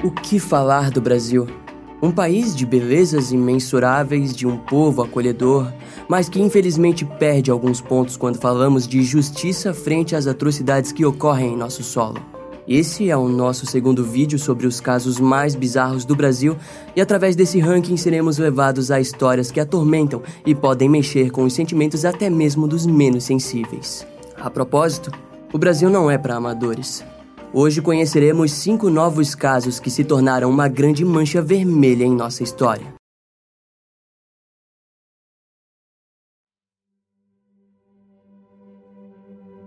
O que falar do Brasil? Um país de belezas imensuráveis, de um povo acolhedor, mas que infelizmente perde alguns pontos quando falamos de justiça frente às atrocidades que ocorrem em nosso solo. Esse é o nosso segundo vídeo sobre os casos mais bizarros do Brasil e através desse ranking seremos levados a histórias que atormentam e podem mexer com os sentimentos até mesmo dos menos sensíveis. A propósito, o Brasil não é para amadores. Hoje conheceremos cinco novos casos que se tornaram uma grande mancha vermelha em nossa história.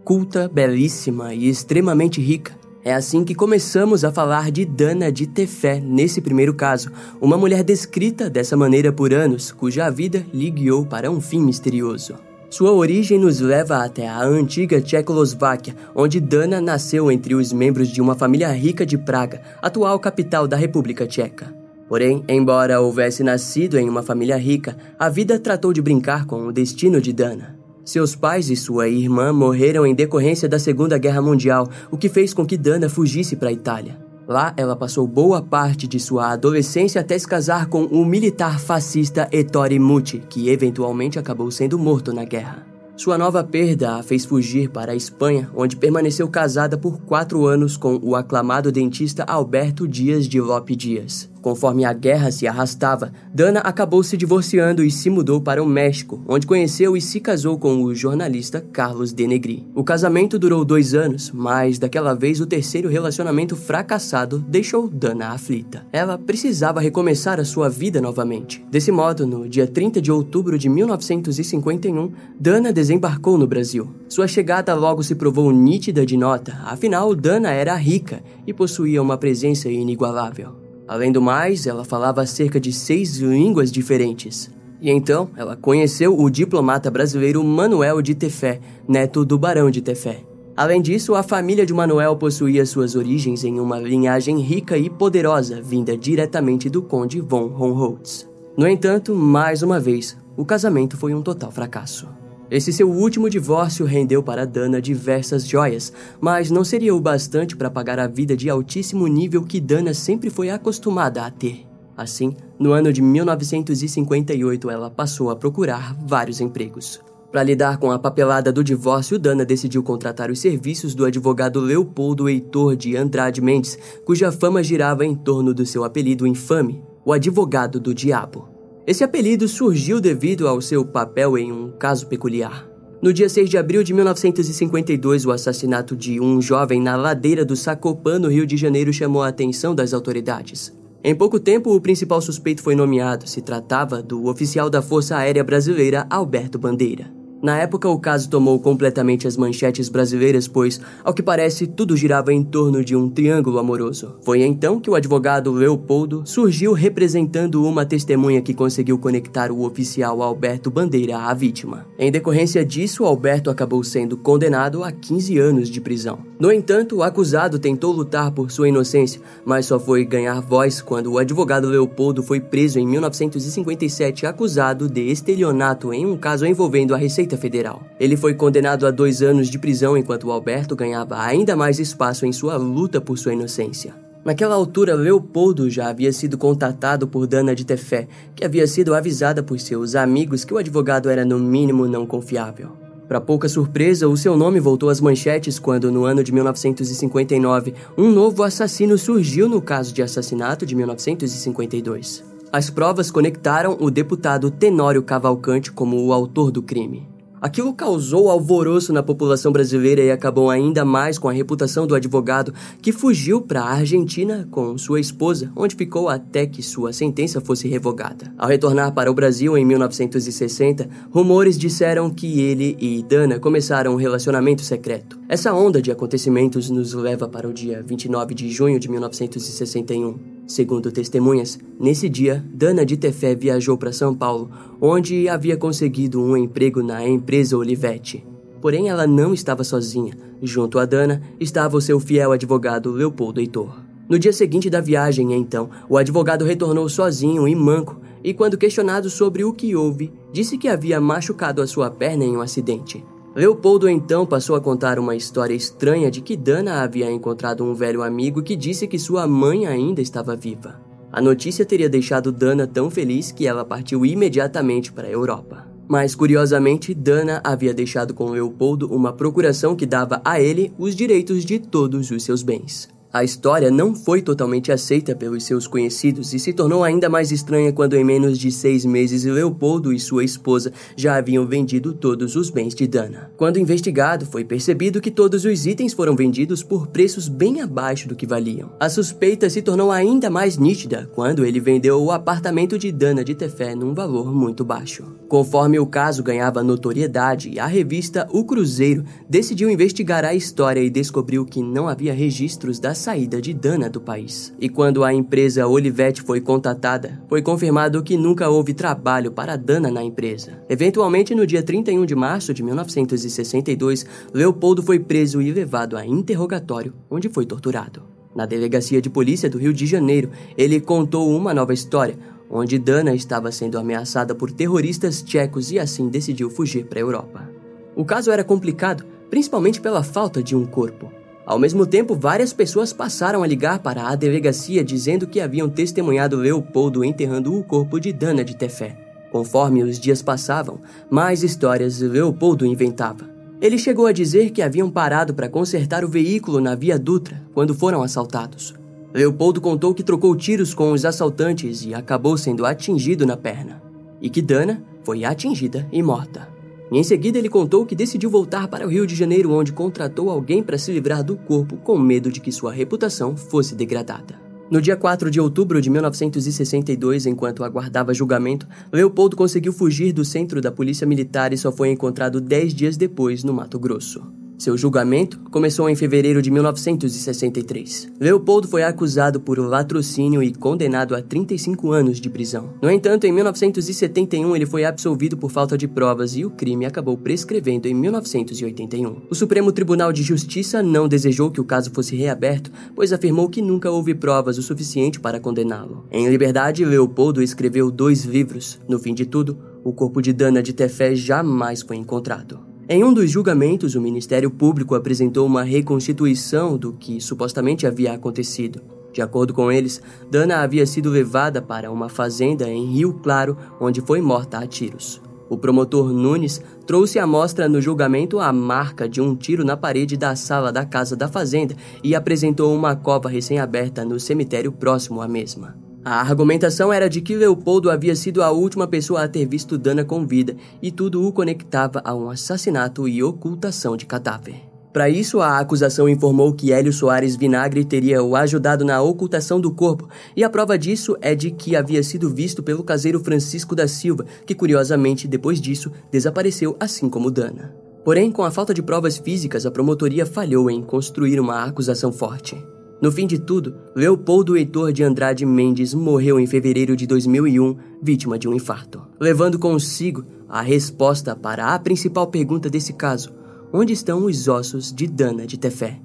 Culta, belíssima e extremamente rica, é assim que começamos a falar de Dana de Tefé nesse primeiro caso, uma mulher descrita dessa maneira por anos, cuja vida lhe guiou para um fim misterioso. Sua origem nos leva até a antiga Tchecoslováquia, onde Dana nasceu entre os membros de uma família rica de Praga, atual capital da República Tcheca. Porém, embora houvesse nascido em uma família rica, a vida tratou de brincar com o destino de Dana. Seus pais e sua irmã morreram em decorrência da Segunda Guerra Mundial, o que fez com que Dana fugisse para a Itália. Lá, ela passou boa parte de sua adolescência até se casar com o militar fascista Ettore Muti, que eventualmente acabou sendo morto na guerra. Sua nova perda a fez fugir para a Espanha, onde permaneceu casada por quatro anos com o aclamado dentista Alberto Dias de Lope Dias. Conforme a guerra se arrastava, Dana acabou se divorciando e se mudou para o México, onde conheceu e se casou com o jornalista Carlos Denegri. O casamento durou dois anos, mas daquela vez o terceiro relacionamento fracassado deixou Dana aflita. Ela precisava recomeçar a sua vida novamente. Desse modo, no dia 30 de outubro de 1951, Dana desembarcou no Brasil. Sua chegada logo se provou nítida de nota, afinal, Dana era rica e possuía uma presença inigualável. Além do mais, ela falava cerca de seis línguas diferentes. E então, ela conheceu o diplomata brasileiro Manuel de Tefé, neto do Barão de Tefé. Além disso, a família de Manuel possuía suas origens em uma linhagem rica e poderosa, vinda diretamente do conde von Honholtz. No entanto, mais uma vez, o casamento foi um total fracasso. Esse seu último divórcio rendeu para Dana diversas joias, mas não seria o bastante para pagar a vida de altíssimo nível que Dana sempre foi acostumada a ter. Assim, no ano de 1958, ela passou a procurar vários empregos. Para lidar com a papelada do divórcio, Dana decidiu contratar os serviços do advogado Leopoldo Heitor de Andrade Mendes, cuja fama girava em torno do seu apelido infame, o advogado do diabo. Esse apelido surgiu devido ao seu papel em um caso peculiar. No dia 6 de abril de 1952, o assassinato de um jovem na ladeira do Sacopã, no Rio de Janeiro, chamou a atenção das autoridades. Em pouco tempo, o principal suspeito foi nomeado. Se tratava do oficial da Força Aérea Brasileira, Alberto Bandeira. Na época, o caso tomou completamente as manchetes brasileiras, pois, ao que parece, tudo girava em torno de um triângulo amoroso. Foi então que o advogado Leopoldo surgiu representando uma testemunha que conseguiu conectar o oficial Alberto Bandeira à vítima. Em decorrência disso, Alberto acabou sendo condenado a 15 anos de prisão. No entanto, o acusado tentou lutar por sua inocência, mas só foi ganhar voz quando o advogado Leopoldo foi preso em 1957 acusado de estelionato em um caso envolvendo a Receita Receita Federal. Ele foi condenado a dois anos de prisão enquanto Alberto ganhava ainda mais espaço em sua luta por sua inocência. Naquela altura, Leopoldo já havia sido contatado por Dana de Tefé, que havia sido avisada por seus amigos que o advogado era no mínimo não confiável. Para pouca surpresa, o seu nome voltou às manchetes quando, no ano de 1959, um novo assassino surgiu no caso de assassinato de 1952. As provas conectaram o deputado Tenório Cavalcante como o autor do crime. Aquilo causou alvoroço na população brasileira e acabou ainda mais com a reputação do advogado, que fugiu para a Argentina com sua esposa, onde ficou até que sua sentença fosse revogada. Ao retornar para o Brasil em 1960, rumores disseram que ele e Dana começaram um relacionamento secreto. Essa onda de acontecimentos nos leva para o dia 29 de junho de 1961. Segundo testemunhas, nesse dia, Dana de Tefé viajou para São Paulo, onde havia conseguido um emprego na empresa Olivetti. Porém, ela não estava sozinha. Junto a Dana estava o seu fiel advogado Leopoldo Heitor. No dia seguinte da viagem, então, o advogado retornou sozinho e manco, e quando questionado sobre o que houve, disse que havia machucado a sua perna em um acidente. Leopoldo então passou a contar uma história estranha de que Dana havia encontrado um velho amigo que disse que sua mãe ainda estava viva. A notícia teria deixado Dana tão feliz que ela partiu imediatamente para a Europa. Mas curiosamente, Dana havia deixado com Leopoldo uma procuração que dava a ele os direitos de todos os seus bens. A história não foi totalmente aceita pelos seus conhecidos e se tornou ainda mais estranha quando, em menos de seis meses, Leopoldo e sua esposa já haviam vendido todos os bens de Dana. Quando investigado, foi percebido que todos os itens foram vendidos por preços bem abaixo do que valiam. A suspeita se tornou ainda mais nítida quando ele vendeu o apartamento de Dana de Tefé num valor muito baixo. Conforme o caso ganhava notoriedade, a revista O Cruzeiro decidiu investigar a história e descobriu que não havia registros das saída de Dana do país. E quando a empresa Olivetti foi contatada, foi confirmado que nunca houve trabalho para Dana na empresa. Eventualmente, no dia 31 de março de 1962, Leopoldo foi preso e levado a interrogatório, onde foi torturado. Na delegacia de polícia do Rio de Janeiro, ele contou uma nova história, onde Dana estava sendo ameaçada por terroristas tchecos e assim decidiu fugir para a Europa. O caso era complicado, principalmente pela falta de um corpo. Ao mesmo tempo, várias pessoas passaram a ligar para a delegacia dizendo que haviam testemunhado Leopoldo enterrando o corpo de Dana de Tefé. Conforme os dias passavam, mais histórias Leopoldo inventava. Ele chegou a dizer que haviam parado para consertar o veículo na Via Dutra quando foram assaltados. Leopoldo contou que trocou tiros com os assaltantes e acabou sendo atingido na perna, e que Dana foi atingida e morta. E em seguida ele contou que decidiu voltar para o Rio de Janeiro, onde contratou alguém para se livrar do corpo com medo de que sua reputação fosse degradada. No dia 4 de outubro de 1962, enquanto aguardava julgamento, Leopoldo conseguiu fugir do centro da polícia militar e só foi encontrado dez dias depois no Mato Grosso. Seu julgamento começou em fevereiro de 1963. Leopoldo foi acusado por latrocínio e condenado a 35 anos de prisão. No entanto, em 1971 ele foi absolvido por falta de provas e o crime acabou prescrevendo em 1981. O Supremo Tribunal de Justiça não desejou que o caso fosse reaberto, pois afirmou que nunca houve provas o suficiente para condená-lo. Em liberdade, Leopoldo escreveu dois livros. No fim de tudo, o corpo de Dana de Tefé jamais foi encontrado. Em um dos julgamentos, o Ministério Público apresentou uma reconstituição do que supostamente havia acontecido. De acordo com eles, Dana havia sido levada para uma fazenda em Rio Claro, onde foi morta a tiros. O promotor Nunes trouxe à mostra no julgamento a marca de um tiro na parede da sala da casa da fazenda e apresentou uma cova recém-aberta no cemitério próximo à mesma. A argumentação era de que Leopoldo havia sido a última pessoa a ter visto Dana com vida e tudo o conectava a um assassinato e ocultação de cadáver. Para isso, a acusação informou que Hélio Soares Vinagre teria o ajudado na ocultação do corpo, e a prova disso é de que havia sido visto pelo caseiro Francisco da Silva, que curiosamente, depois disso, desapareceu assim como Dana. Porém, com a falta de provas físicas, a promotoria falhou em construir uma acusação forte. No fim de tudo, Leopoldo Heitor de Andrade Mendes morreu em fevereiro de 2001, vítima de um infarto, levando consigo a resposta para a principal pergunta desse caso: onde estão os ossos de Dana de Tefé?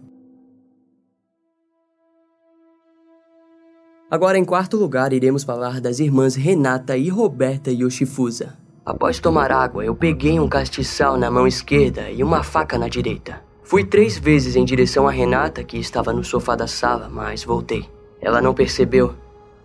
Agora, em quarto lugar, iremos falar das irmãs Renata e Roberta Yoshifusa. Após tomar água, eu peguei um castiçal na mão esquerda e uma faca na direita. Fui três vezes em direção a Renata, que estava no sofá da sala, mas voltei. Ela não percebeu.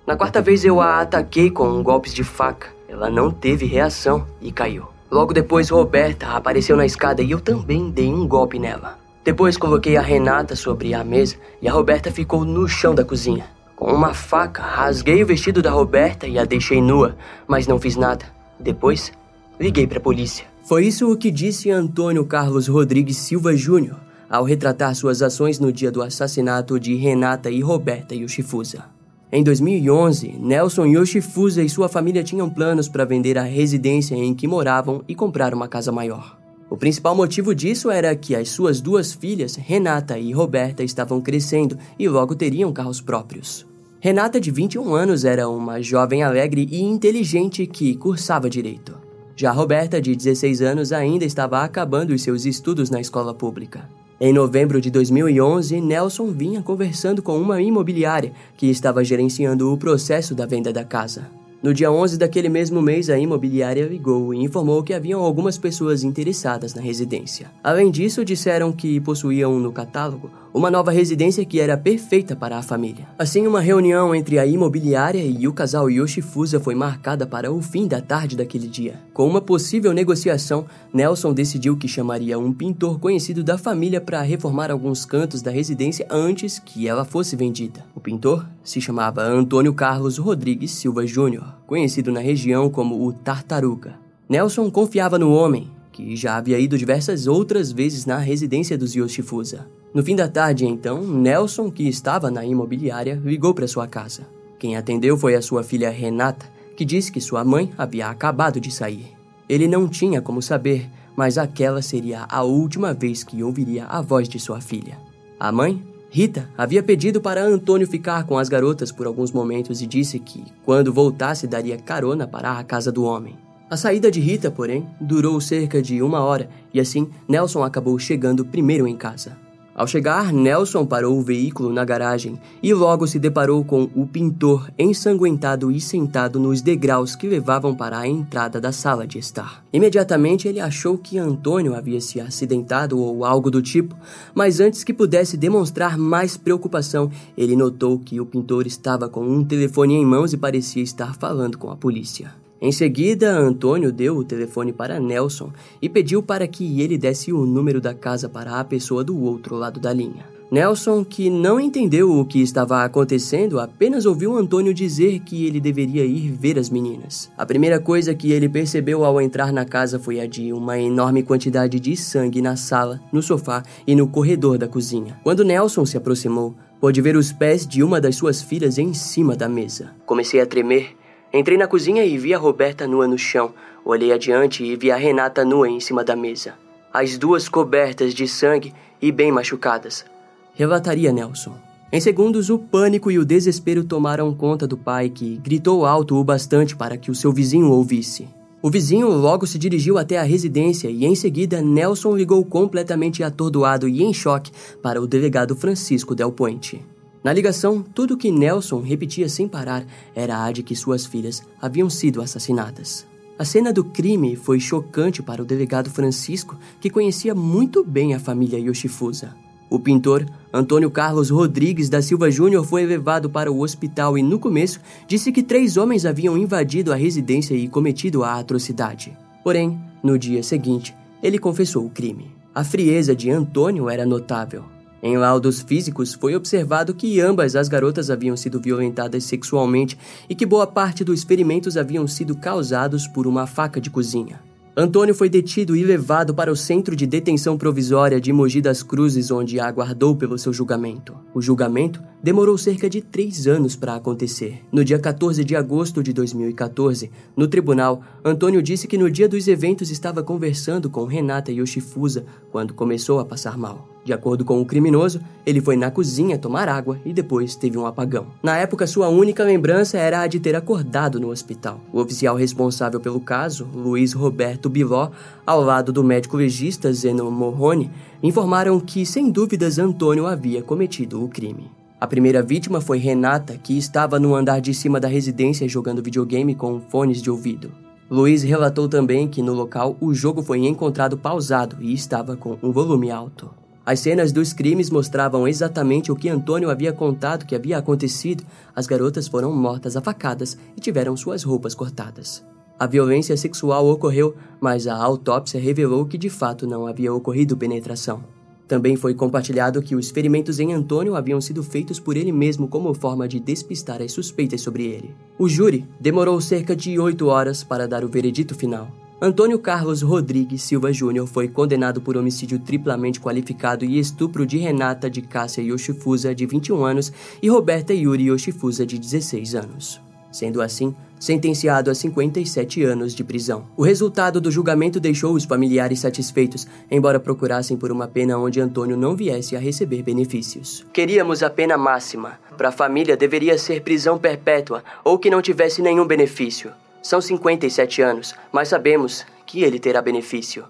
Na quarta vez eu a ataquei com um golpes de faca. Ela não teve reação e caiu. Logo depois, Roberta apareceu na escada e eu também dei um golpe nela. Depois coloquei a Renata sobre a mesa e a Roberta ficou no chão da cozinha. Com uma faca, rasguei o vestido da Roberta e a deixei nua, mas não fiz nada. Depois, liguei para a polícia. Foi isso o que disse Antônio Carlos Rodrigues Silva Júnior ao retratar suas ações no dia do assassinato de Renata e Roberta Yoshifusa. Em 2011, Nelson Yoshifusa e sua família tinham planos para vender a residência em que moravam e comprar uma casa maior. O principal motivo disso era que as suas duas filhas, Renata e Roberta, estavam crescendo e logo teriam carros próprios. Renata, de 21 anos, era uma jovem alegre e inteligente que cursava direito. Já Roberta, de 16 anos, ainda estava acabando os seus estudos na escola pública. Em novembro de 2011, Nelson vinha conversando com uma imobiliária que estava gerenciando o processo da venda da casa. No dia 11 daquele mesmo mês, a imobiliária ligou e informou que haviam algumas pessoas interessadas na residência. Além disso, disseram que possuíam no catálogo uma nova residência que era perfeita para a família. Assim, uma reunião entre a imobiliária e o casal Yoshifusa foi marcada para o fim da tarde daquele dia. Com uma possível negociação, Nelson decidiu que chamaria um pintor conhecido da família para reformar alguns cantos da residência antes que ela fosse vendida. O pintor se chamava Antônio Carlos Rodrigues Silva Júnior conhecido na região como o Tartaruga. Nelson confiava no homem, que já havia ido diversas outras vezes na residência dos Yoshifusa. No fim da tarde, então, Nelson, que estava na imobiliária, ligou para sua casa. Quem atendeu foi a sua filha Renata, que disse que sua mãe havia acabado de sair. Ele não tinha como saber, mas aquela seria a última vez que ouviria a voz de sua filha. A mãe Rita havia pedido para Antônio ficar com as garotas por alguns momentos e disse que, quando voltasse, daria carona para a casa do homem. A saída de Rita, porém, durou cerca de uma hora e assim Nelson acabou chegando primeiro em casa. Ao chegar, Nelson parou o veículo na garagem e logo se deparou com o pintor ensanguentado e sentado nos degraus que levavam para a entrada da sala de estar. Imediatamente ele achou que Antônio havia se acidentado ou algo do tipo, mas antes que pudesse demonstrar mais preocupação, ele notou que o pintor estava com um telefone em mãos e parecia estar falando com a polícia. Em seguida, Antônio deu o telefone para Nelson e pediu para que ele desse o número da casa para a pessoa do outro lado da linha. Nelson, que não entendeu o que estava acontecendo, apenas ouviu Antônio dizer que ele deveria ir ver as meninas. A primeira coisa que ele percebeu ao entrar na casa foi a de uma enorme quantidade de sangue na sala, no sofá e no corredor da cozinha. Quando Nelson se aproximou, pôde ver os pés de uma das suas filhas em cima da mesa. Comecei a tremer Entrei na cozinha e vi a Roberta nua no chão. Olhei adiante e vi a Renata nua em cima da mesa. As duas cobertas de sangue e bem machucadas. Relataria Nelson. Em segundos, o pânico e o desespero tomaram conta do pai, que gritou alto o bastante para que o seu vizinho ouvisse. O vizinho logo se dirigiu até a residência e, em seguida, Nelson ligou completamente atordoado e em choque para o delegado Francisco Del Puente. Na ligação, tudo que Nelson repetia sem parar era a de que suas filhas haviam sido assassinadas. A cena do crime foi chocante para o delegado Francisco, que conhecia muito bem a família Yoshifusa. O pintor Antônio Carlos Rodrigues da Silva Júnior foi levado para o hospital e, no começo, disse que três homens haviam invadido a residência e cometido a atrocidade. Porém, no dia seguinte, ele confessou o crime. A frieza de Antônio era notável. Em laudos físicos, foi observado que ambas as garotas haviam sido violentadas sexualmente e que boa parte dos ferimentos haviam sido causados por uma faca de cozinha. Antônio foi detido e levado para o Centro de Detenção Provisória de Mogi das Cruzes, onde aguardou pelo seu julgamento. O julgamento demorou cerca de três anos para acontecer. No dia 14 de agosto de 2014, no tribunal, Antônio disse que no dia dos eventos estava conversando com Renata Yoshifusa quando começou a passar mal. De acordo com o criminoso, ele foi na cozinha tomar água e depois teve um apagão. Na época, sua única lembrança era a de ter acordado no hospital. O oficial responsável pelo caso, Luiz Roberto Biló, ao lado do médico legista Zeno Morrone, informaram que, sem dúvidas, Antônio havia cometido o crime. A primeira vítima foi Renata, que estava no andar de cima da residência jogando videogame com fones de ouvido. Luiz relatou também que no local o jogo foi encontrado pausado e estava com um volume alto. As cenas dos crimes mostravam exatamente o que Antônio havia contado que havia acontecido. As garotas foram mortas a facadas e tiveram suas roupas cortadas. A violência sexual ocorreu, mas a autópsia revelou que de fato não havia ocorrido penetração. Também foi compartilhado que os ferimentos em Antônio haviam sido feitos por ele mesmo como forma de despistar as suspeitas sobre ele. O júri demorou cerca de oito horas para dar o veredito final. Antônio Carlos Rodrigues Silva Júnior foi condenado por homicídio triplamente qualificado e estupro de Renata de Cássia Yoshifusa, de 21 anos, e Roberta Yuri Yoshifusa, de 16 anos. Sendo assim, sentenciado a 57 anos de prisão. O resultado do julgamento deixou os familiares satisfeitos, embora procurassem por uma pena onde Antônio não viesse a receber benefícios. Queríamos a pena máxima. Para a família deveria ser prisão perpétua ou que não tivesse nenhum benefício. São 57 anos, mas sabemos que ele terá benefício,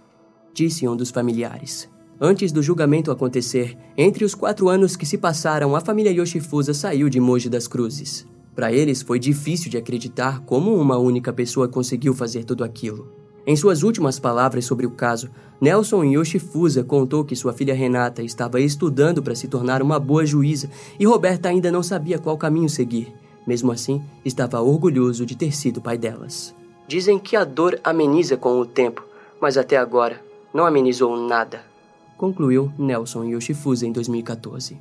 disse um dos familiares. Antes do julgamento acontecer, entre os quatro anos que se passaram, a família Yoshifusa saiu de Moji das Cruzes. Para eles foi difícil de acreditar como uma única pessoa conseguiu fazer tudo aquilo. Em suas últimas palavras sobre o caso, Nelson Yoshifusa contou que sua filha Renata estava estudando para se tornar uma boa juíza e Roberta ainda não sabia qual caminho seguir. Mesmo assim, estava orgulhoso de ter sido pai delas. Dizem que a dor ameniza com o tempo, mas até agora não amenizou nada, concluiu Nelson Yoshifusa em 2014.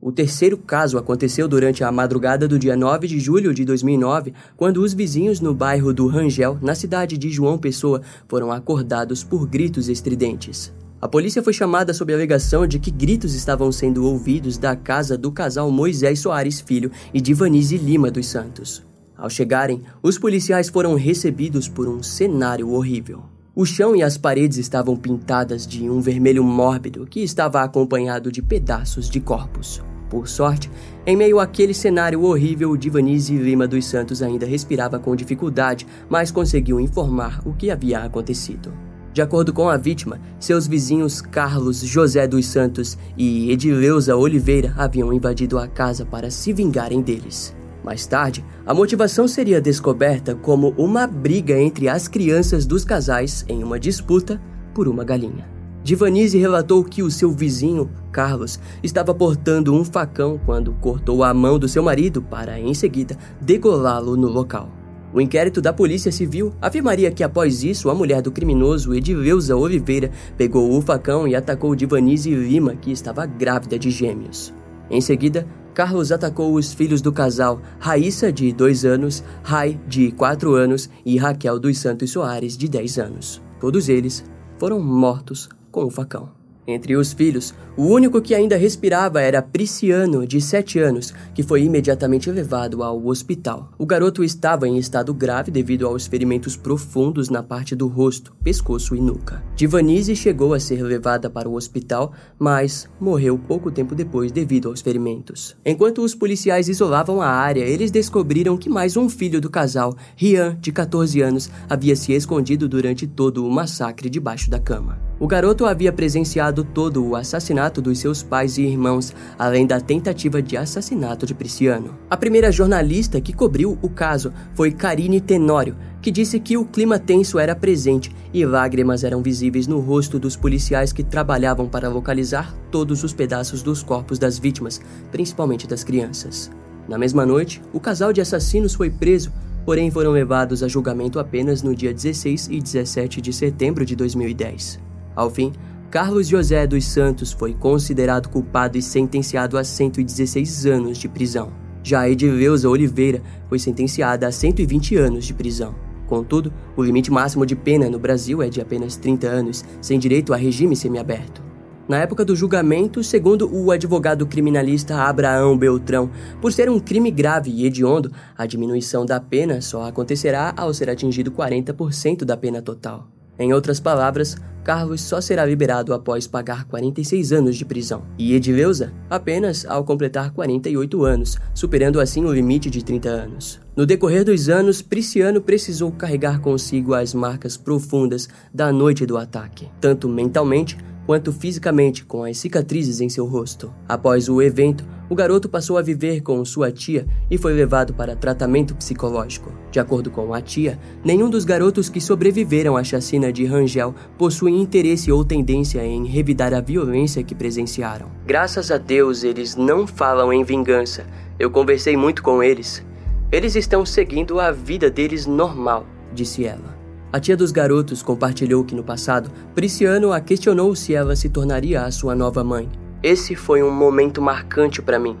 O terceiro caso aconteceu durante a madrugada do dia 9 de julho de 2009, quando os vizinhos no bairro do Rangel, na cidade de João Pessoa, foram acordados por gritos estridentes. A polícia foi chamada sob a alegação de que gritos estavam sendo ouvidos da casa do casal Moisés Soares Filho e Divanise Lima dos Santos. Ao chegarem, os policiais foram recebidos por um cenário horrível. O chão e as paredes estavam pintadas de um vermelho mórbido que estava acompanhado de pedaços de corpos. Por sorte, em meio àquele cenário horrível, Divanise Lima dos Santos ainda respirava com dificuldade, mas conseguiu informar o que havia acontecido. De acordo com a vítima, seus vizinhos Carlos José dos Santos e Edileuza Oliveira haviam invadido a casa para se vingarem deles. Mais tarde, a motivação seria descoberta como uma briga entre as crianças dos casais em uma disputa por uma galinha. Divanise relatou que o seu vizinho, Carlos, estava portando um facão quando cortou a mão do seu marido para, em seguida, degolá-lo no local. O inquérito da Polícia Civil afirmaria que após isso, a mulher do criminoso Edileuza Oliveira pegou o facão e atacou Divanise Lima, que estava grávida de gêmeos. Em seguida, Carlos atacou os filhos do casal, Raíssa, de 2 anos, Rai, de 4 anos e Raquel dos Santos Soares, de 10 anos. Todos eles foram mortos com o facão. Entre os filhos, o único que ainda respirava era Prisciano, de 7 anos, que foi imediatamente levado ao hospital. O garoto estava em estado grave devido aos ferimentos profundos na parte do rosto, pescoço e nuca. Divanise chegou a ser levada para o hospital, mas morreu pouco tempo depois devido aos ferimentos. Enquanto os policiais isolavam a área, eles descobriram que mais um filho do casal, Rian, de 14 anos, havia se escondido durante todo o massacre debaixo da cama. O garoto havia presenciado todo o assassinato dos seus pais e irmãos, além da tentativa de assassinato de Prisciano. A primeira jornalista que cobriu o caso foi Karine Tenório, que disse que o clima tenso era presente e lágrimas eram visíveis no rosto dos policiais que trabalhavam para localizar todos os pedaços dos corpos das vítimas, principalmente das crianças. Na mesma noite, o casal de assassinos foi preso porém foram levados a julgamento apenas no dia 16 e 17 de setembro de 2010. Ao fim, Carlos José dos Santos foi considerado culpado e sentenciado a 116 anos de prisão. Já Edileuza Oliveira foi sentenciada a 120 anos de prisão. Contudo, o limite máximo de pena no Brasil é de apenas 30 anos, sem direito a regime semiaberto. Na época do julgamento, segundo o advogado criminalista Abraão Beltrão, por ser um crime grave e hediondo, a diminuição da pena só acontecerá ao ser atingido 40% da pena total. Em outras palavras, Carlos só será liberado após pagar 46 anos de prisão, e Edileuza apenas ao completar 48 anos, superando assim o limite de 30 anos. No decorrer dos anos, Prisciano precisou carregar consigo as marcas profundas da noite do ataque, tanto mentalmente quanto fisicamente com as cicatrizes em seu rosto. Após o evento, o garoto passou a viver com sua tia e foi levado para tratamento psicológico. De acordo com a tia, nenhum dos garotos que sobreviveram à chacina de Rangel possuem interesse ou tendência em revidar a violência que presenciaram. Graças a Deus, eles não falam em vingança. Eu conversei muito com eles. Eles estão seguindo a vida deles normal, disse ela. A tia dos garotos compartilhou que no passado, Prisciano a questionou se ela se tornaria a sua nova mãe. Esse foi um momento marcante para mim.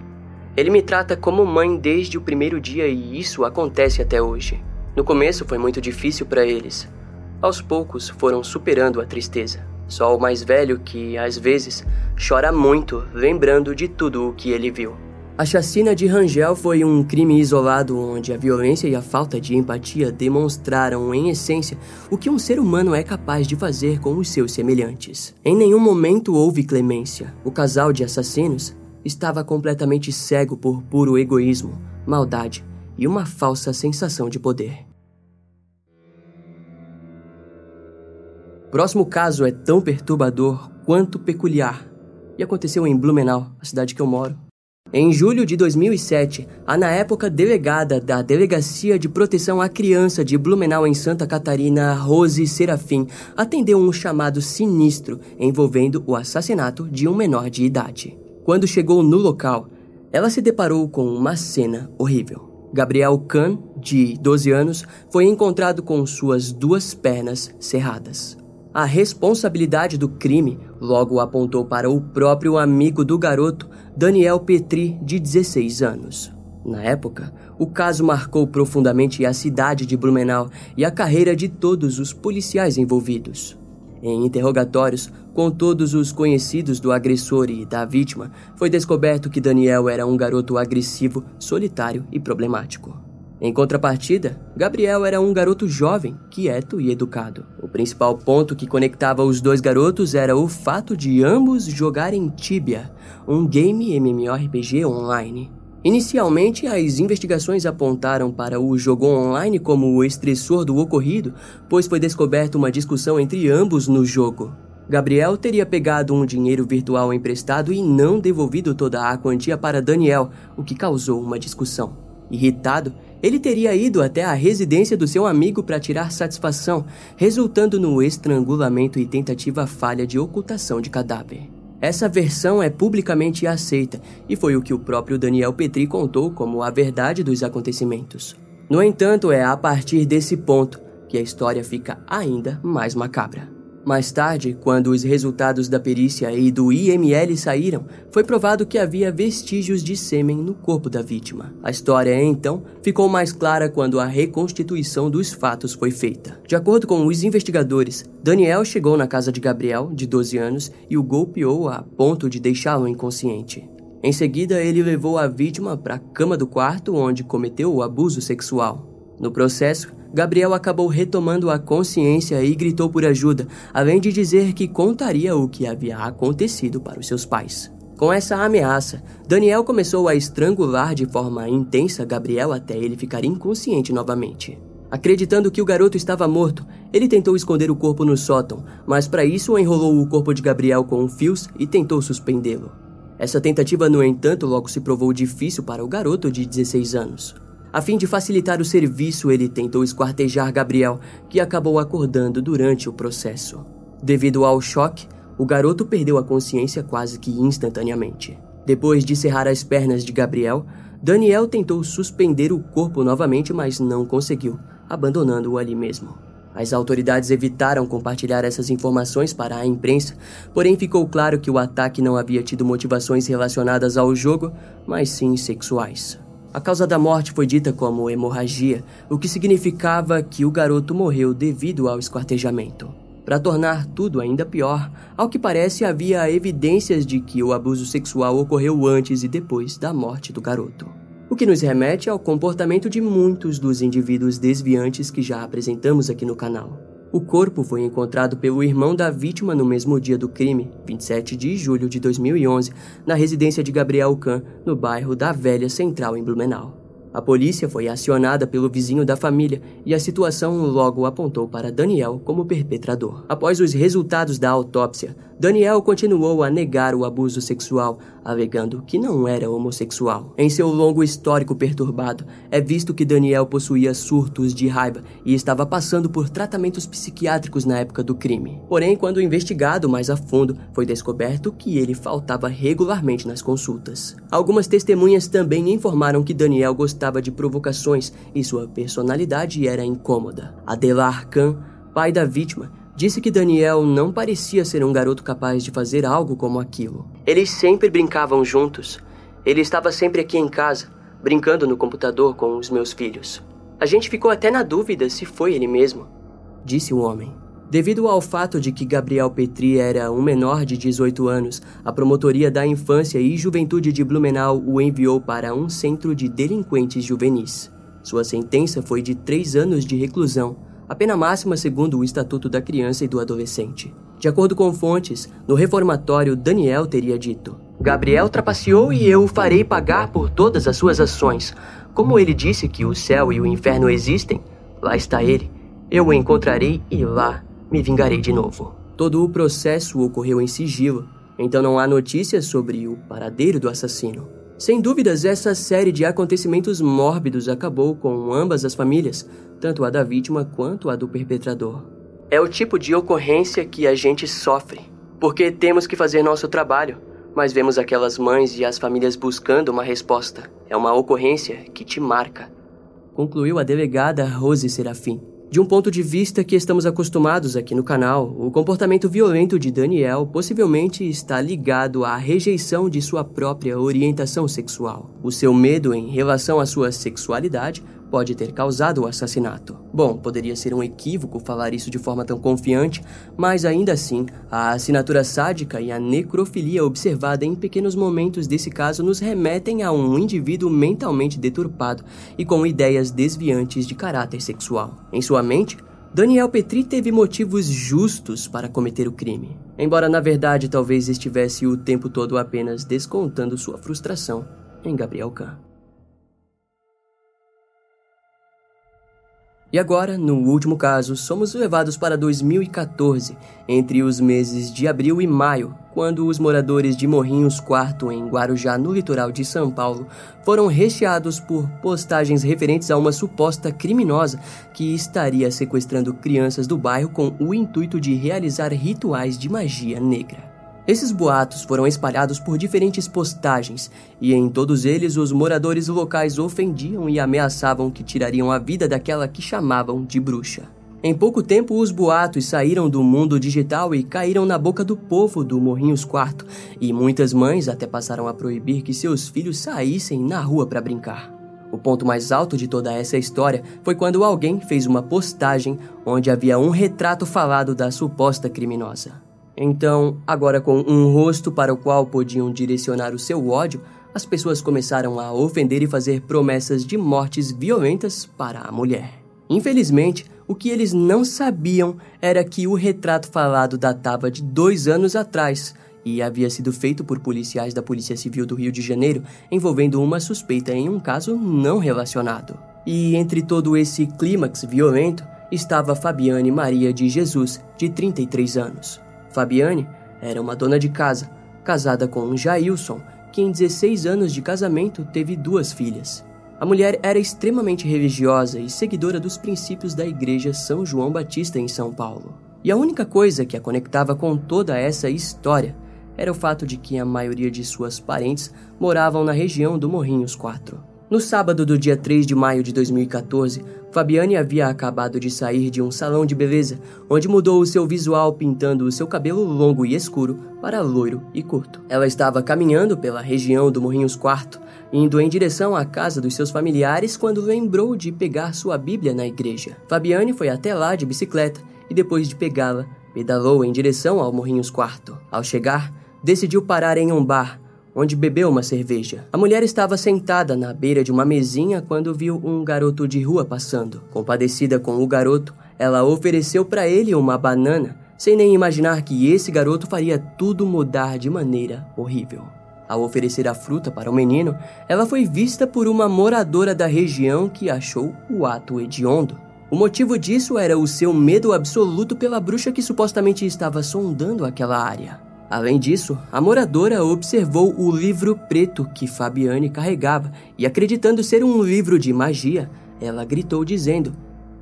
Ele me trata como mãe desde o primeiro dia e isso acontece até hoje. No começo foi muito difícil para eles. Aos poucos foram superando a tristeza. Só o mais velho que, às vezes, chora muito lembrando de tudo o que ele viu. A chacina de Rangel foi um crime isolado onde a violência e a falta de empatia demonstraram, em essência, o que um ser humano é capaz de fazer com os seus semelhantes. Em nenhum momento houve clemência. O casal de assassinos estava completamente cego por puro egoísmo, maldade e uma falsa sensação de poder. Próximo caso é tão perturbador quanto peculiar e aconteceu em Blumenau, a cidade que eu moro. Em julho de 2007, a na época delegada da Delegacia de Proteção à Criança de Blumenau em Santa Catarina, Rose Serafim, atendeu um chamado sinistro envolvendo o assassinato de um menor de idade. Quando chegou no local, ela se deparou com uma cena horrível. Gabriel Kahn, de 12 anos, foi encontrado com suas duas pernas cerradas. A responsabilidade do crime logo apontou para o próprio amigo do garoto, Daniel Petri, de 16 anos. Na época, o caso marcou profundamente a cidade de Blumenau e a carreira de todos os policiais envolvidos. Em interrogatórios com todos os conhecidos do agressor e da vítima, foi descoberto que Daniel era um garoto agressivo, solitário e problemático. Em contrapartida, Gabriel era um garoto jovem, quieto e educado. O principal ponto que conectava os dois garotos era o fato de ambos jogarem Tibia, um game MMORPG online. Inicialmente, as investigações apontaram para o jogo online como o estressor do ocorrido, pois foi descoberta uma discussão entre ambos no jogo. Gabriel teria pegado um dinheiro virtual emprestado e não devolvido toda a quantia para Daniel, o que causou uma discussão. Irritado, ele teria ido até a residência do seu amigo para tirar satisfação, resultando no estrangulamento e tentativa falha de ocultação de cadáver. Essa versão é publicamente aceita e foi o que o próprio Daniel Petri contou como a verdade dos acontecimentos. No entanto, é a partir desse ponto que a história fica ainda mais macabra. Mais tarde, quando os resultados da perícia e do IML saíram, foi provado que havia vestígios de sêmen no corpo da vítima. A história, então, ficou mais clara quando a reconstituição dos fatos foi feita. De acordo com os investigadores, Daniel chegou na casa de Gabriel, de 12 anos, e o golpeou a ponto de deixá-lo inconsciente. Em seguida, ele levou a vítima para a cama do quarto onde cometeu o abuso sexual. No processo, Gabriel acabou retomando a consciência e gritou por ajuda, além de dizer que contaria o que havia acontecido para os seus pais. Com essa ameaça, Daniel começou a estrangular de forma intensa Gabriel até ele ficar inconsciente novamente. Acreditando que o garoto estava morto, ele tentou esconder o corpo no sótão, mas para isso enrolou o corpo de Gabriel com fios e tentou suspendê-lo. Essa tentativa, no entanto, logo se provou difícil para o garoto de 16 anos. A fim de facilitar o serviço, ele tentou esquartejar Gabriel, que acabou acordando durante o processo. Devido ao choque, o garoto perdeu a consciência quase que instantaneamente. Depois de serrar as pernas de Gabriel, Daniel tentou suspender o corpo novamente, mas não conseguiu, abandonando-o ali mesmo. As autoridades evitaram compartilhar essas informações para a imprensa, porém ficou claro que o ataque não havia tido motivações relacionadas ao jogo, mas sim sexuais. A causa da morte foi dita como hemorragia, o que significava que o garoto morreu devido ao esquartejamento. Para tornar tudo ainda pior, ao que parece havia evidências de que o abuso sexual ocorreu antes e depois da morte do garoto. O que nos remete ao comportamento de muitos dos indivíduos desviantes que já apresentamos aqui no canal. O corpo foi encontrado pelo irmão da vítima no mesmo dia do crime, 27 de julho de 2011, na residência de Gabriel Kahn, no bairro da Velha Central, em Blumenau. A polícia foi acionada pelo vizinho da família e a situação logo apontou para Daniel como perpetrador. Após os resultados da autópsia, Daniel continuou a negar o abuso sexual, alegando que não era homossexual. Em seu longo histórico perturbado, é visto que Daniel possuía surtos de raiva e estava passando por tratamentos psiquiátricos na época do crime. Porém, quando investigado mais a fundo, foi descoberto que ele faltava regularmente nas consultas. Algumas testemunhas também informaram que Daniel gostava de provocações e sua personalidade era incômoda. Adelar Khan, pai da vítima, Disse que Daniel não parecia ser um garoto capaz de fazer algo como aquilo. Eles sempre brincavam juntos. Ele estava sempre aqui em casa, brincando no computador com os meus filhos. A gente ficou até na dúvida se foi ele mesmo, disse o homem. Devido ao fato de que Gabriel Petri era um menor de 18 anos, a Promotoria da Infância e Juventude de Blumenau o enviou para um centro de delinquentes juvenis. Sua sentença foi de três anos de reclusão, a pena máxima segundo o Estatuto da Criança e do Adolescente. De acordo com fontes, no reformatório, Daniel teria dito: Gabriel trapaceou e eu o farei pagar por todas as suas ações. Como ele disse que o céu e o inferno existem, lá está ele. Eu o encontrarei e lá me vingarei de novo. Todo o processo ocorreu em sigilo, então não há notícias sobre o paradeiro do assassino. Sem dúvidas, essa série de acontecimentos mórbidos acabou com ambas as famílias, tanto a da vítima quanto a do perpetrador. É o tipo de ocorrência que a gente sofre, porque temos que fazer nosso trabalho, mas vemos aquelas mães e as famílias buscando uma resposta. É uma ocorrência que te marca. Concluiu a delegada Rose Serafim. De um ponto de vista que estamos acostumados aqui no canal, o comportamento violento de Daniel possivelmente está ligado à rejeição de sua própria orientação sexual. O seu medo em relação à sua sexualidade pode ter causado o assassinato. Bom, poderia ser um equívoco falar isso de forma tão confiante, mas ainda assim, a assinatura sádica e a necrofilia observada em pequenos momentos desse caso nos remetem a um indivíduo mentalmente deturpado e com ideias desviantes de caráter sexual. Em sua mente, Daniel Petri teve motivos justos para cometer o crime, embora na verdade talvez estivesse o tempo todo apenas descontando sua frustração em Gabriel Kahn. E agora, no último caso, somos levados para 2014, entre os meses de abril e maio, quando os moradores de Morrinhos Quarto, em Guarujá, no litoral de São Paulo, foram recheados por postagens referentes a uma suposta criminosa que estaria sequestrando crianças do bairro com o intuito de realizar rituais de magia negra. Esses boatos foram espalhados por diferentes postagens, e em todos eles os moradores locais ofendiam e ameaçavam que tirariam a vida daquela que chamavam de bruxa. Em pouco tempo, os boatos saíram do mundo digital e caíram na boca do povo do Morrinhos Quarto, e muitas mães até passaram a proibir que seus filhos saíssem na rua para brincar. O ponto mais alto de toda essa história foi quando alguém fez uma postagem onde havia um retrato falado da suposta criminosa. Então, agora com um rosto para o qual podiam direcionar o seu ódio, as pessoas começaram a ofender e fazer promessas de mortes violentas para a mulher. Infelizmente, o que eles não sabiam era que o retrato falado datava de dois anos atrás e havia sido feito por policiais da Polícia Civil do Rio de Janeiro, envolvendo uma suspeita em um caso não relacionado. E entre todo esse clímax violento estava Fabiane Maria de Jesus, de 33 anos. Fabiane era uma dona de casa, casada com Jailson, que em 16 anos de casamento teve duas filhas. A mulher era extremamente religiosa e seguidora dos princípios da Igreja São João Batista em São Paulo. E a única coisa que a conectava com toda essa história era o fato de que a maioria de suas parentes moravam na região do Morrinhos 4. No sábado do dia 3 de maio de 2014, Fabiane havia acabado de sair de um salão de beleza, onde mudou o seu visual pintando o seu cabelo longo e escuro para loiro e curto. Ela estava caminhando pela região do Morrinhos Quarto, indo em direção à casa dos seus familiares quando lembrou de pegar sua Bíblia na igreja. Fabiane foi até lá de bicicleta e depois de pegá-la, pedalou em direção ao Morrinhos Quarto. Ao chegar, decidiu parar em um bar onde bebeu uma cerveja. A mulher estava sentada na beira de uma mesinha quando viu um garoto de rua passando. Compadecida com o garoto, ela ofereceu para ele uma banana, sem nem imaginar que esse garoto faria tudo mudar de maneira horrível. Ao oferecer a fruta para o menino, ela foi vista por uma moradora da região que achou o ato hediondo. O motivo disso era o seu medo absoluto pela bruxa que supostamente estava sondando aquela área. Além disso, a moradora observou o livro preto que Fabiane carregava e, acreditando ser um livro de magia, ela gritou dizendo: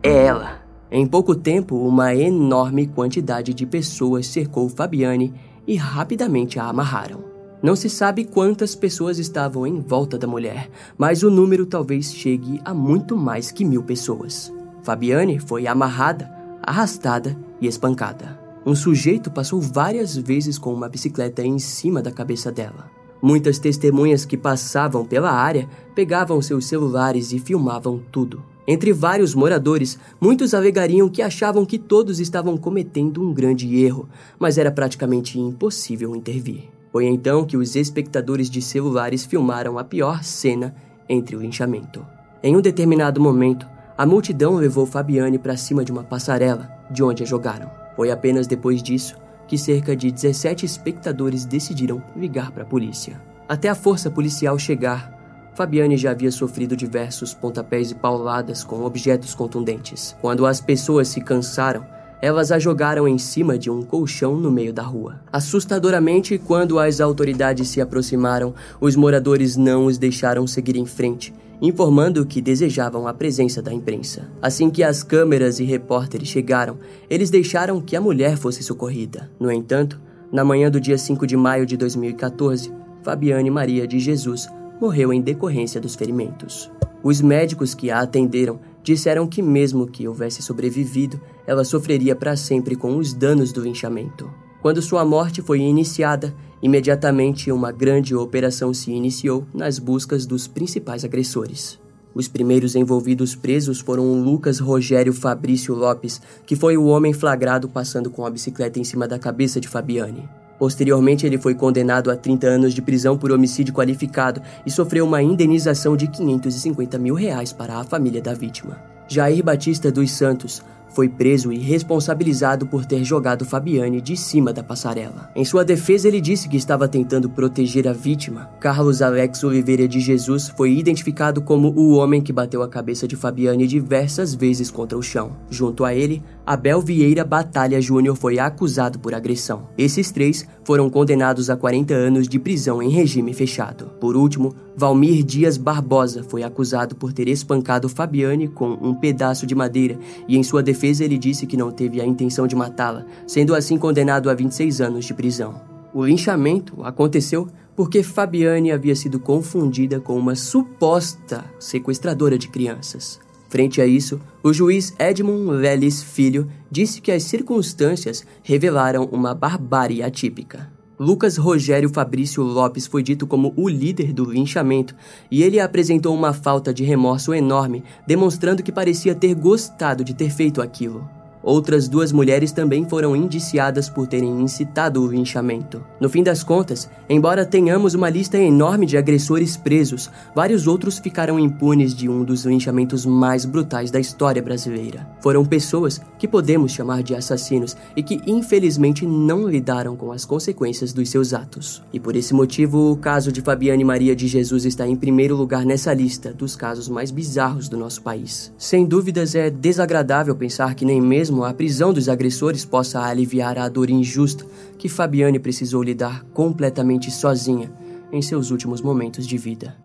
É ela! Em pouco tempo, uma enorme quantidade de pessoas cercou Fabiane e rapidamente a amarraram. Não se sabe quantas pessoas estavam em volta da mulher, mas o número talvez chegue a muito mais que mil pessoas. Fabiane foi amarrada, arrastada e espancada. Um sujeito passou várias vezes com uma bicicleta em cima da cabeça dela. Muitas testemunhas que passavam pela área pegavam seus celulares e filmavam tudo. Entre vários moradores, muitos alegariam que achavam que todos estavam cometendo um grande erro, mas era praticamente impossível intervir. Foi então que os espectadores de celulares filmaram a pior cena entre o linchamento. Em um determinado momento, a multidão levou Fabiane para cima de uma passarela, de onde a jogaram. Foi apenas depois disso que cerca de 17 espectadores decidiram ligar para a polícia. Até a força policial chegar, Fabiane já havia sofrido diversos pontapés e pauladas com objetos contundentes. Quando as pessoas se cansaram, elas a jogaram em cima de um colchão no meio da rua. Assustadoramente, quando as autoridades se aproximaram, os moradores não os deixaram seguir em frente, informando que desejavam a presença da imprensa. Assim que as câmeras e repórteres chegaram, eles deixaram que a mulher fosse socorrida. No entanto, na manhã do dia 5 de maio de 2014, Fabiane Maria de Jesus morreu em decorrência dos ferimentos. Os médicos que a atenderam disseram que, mesmo que houvesse sobrevivido, ela sofreria para sempre com os danos do linchamento. Quando sua morte foi iniciada, imediatamente uma grande operação se iniciou nas buscas dos principais agressores. Os primeiros envolvidos presos foram Lucas Rogério Fabrício Lopes, que foi o homem flagrado passando com a bicicleta em cima da cabeça de Fabiane. Posteriormente, ele foi condenado a 30 anos de prisão por homicídio qualificado e sofreu uma indenização de 550 mil reais para a família da vítima. Jair Batista dos Santos foi preso e responsabilizado por ter jogado Fabiane de cima da passarela. Em sua defesa, ele disse que estava tentando proteger a vítima. Carlos Alex Oliveira de Jesus foi identificado como o homem que bateu a cabeça de Fabiane diversas vezes contra o chão. Junto a ele, Abel Vieira Batalha Júnior foi acusado por agressão. Esses três foram condenados a 40 anos de prisão em regime fechado. Por último, Valmir Dias Barbosa foi acusado por ter espancado Fabiane com um pedaço de madeira e, em sua defesa, ele disse que não teve a intenção de matá-la, sendo assim condenado a 26 anos de prisão. O linchamento aconteceu porque Fabiane havia sido confundida com uma suposta sequestradora de crianças. Frente a isso, o juiz Edmund Lelis Filho disse que as circunstâncias revelaram uma barbárie atípica. Lucas Rogério Fabrício Lopes foi dito como o líder do linchamento e ele apresentou uma falta de remorso enorme, demonstrando que parecia ter gostado de ter feito aquilo. Outras duas mulheres também foram indiciadas por terem incitado o linchamento. No fim das contas, embora tenhamos uma lista enorme de agressores presos, vários outros ficaram impunes de um dos linchamentos mais brutais da história brasileira. Foram pessoas que podemos chamar de assassinos e que infelizmente não lidaram com as consequências dos seus atos. E por esse motivo, o caso de Fabiane Maria de Jesus está em primeiro lugar nessa lista dos casos mais bizarros do nosso país. Sem dúvidas, é desagradável pensar que nem mesmo mesmo a prisão dos agressores possa aliviar a dor injusta que Fabiane precisou lidar completamente sozinha em seus últimos momentos de vida.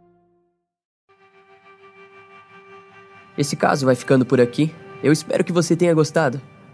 Esse caso vai ficando por aqui. Eu espero que você tenha gostado.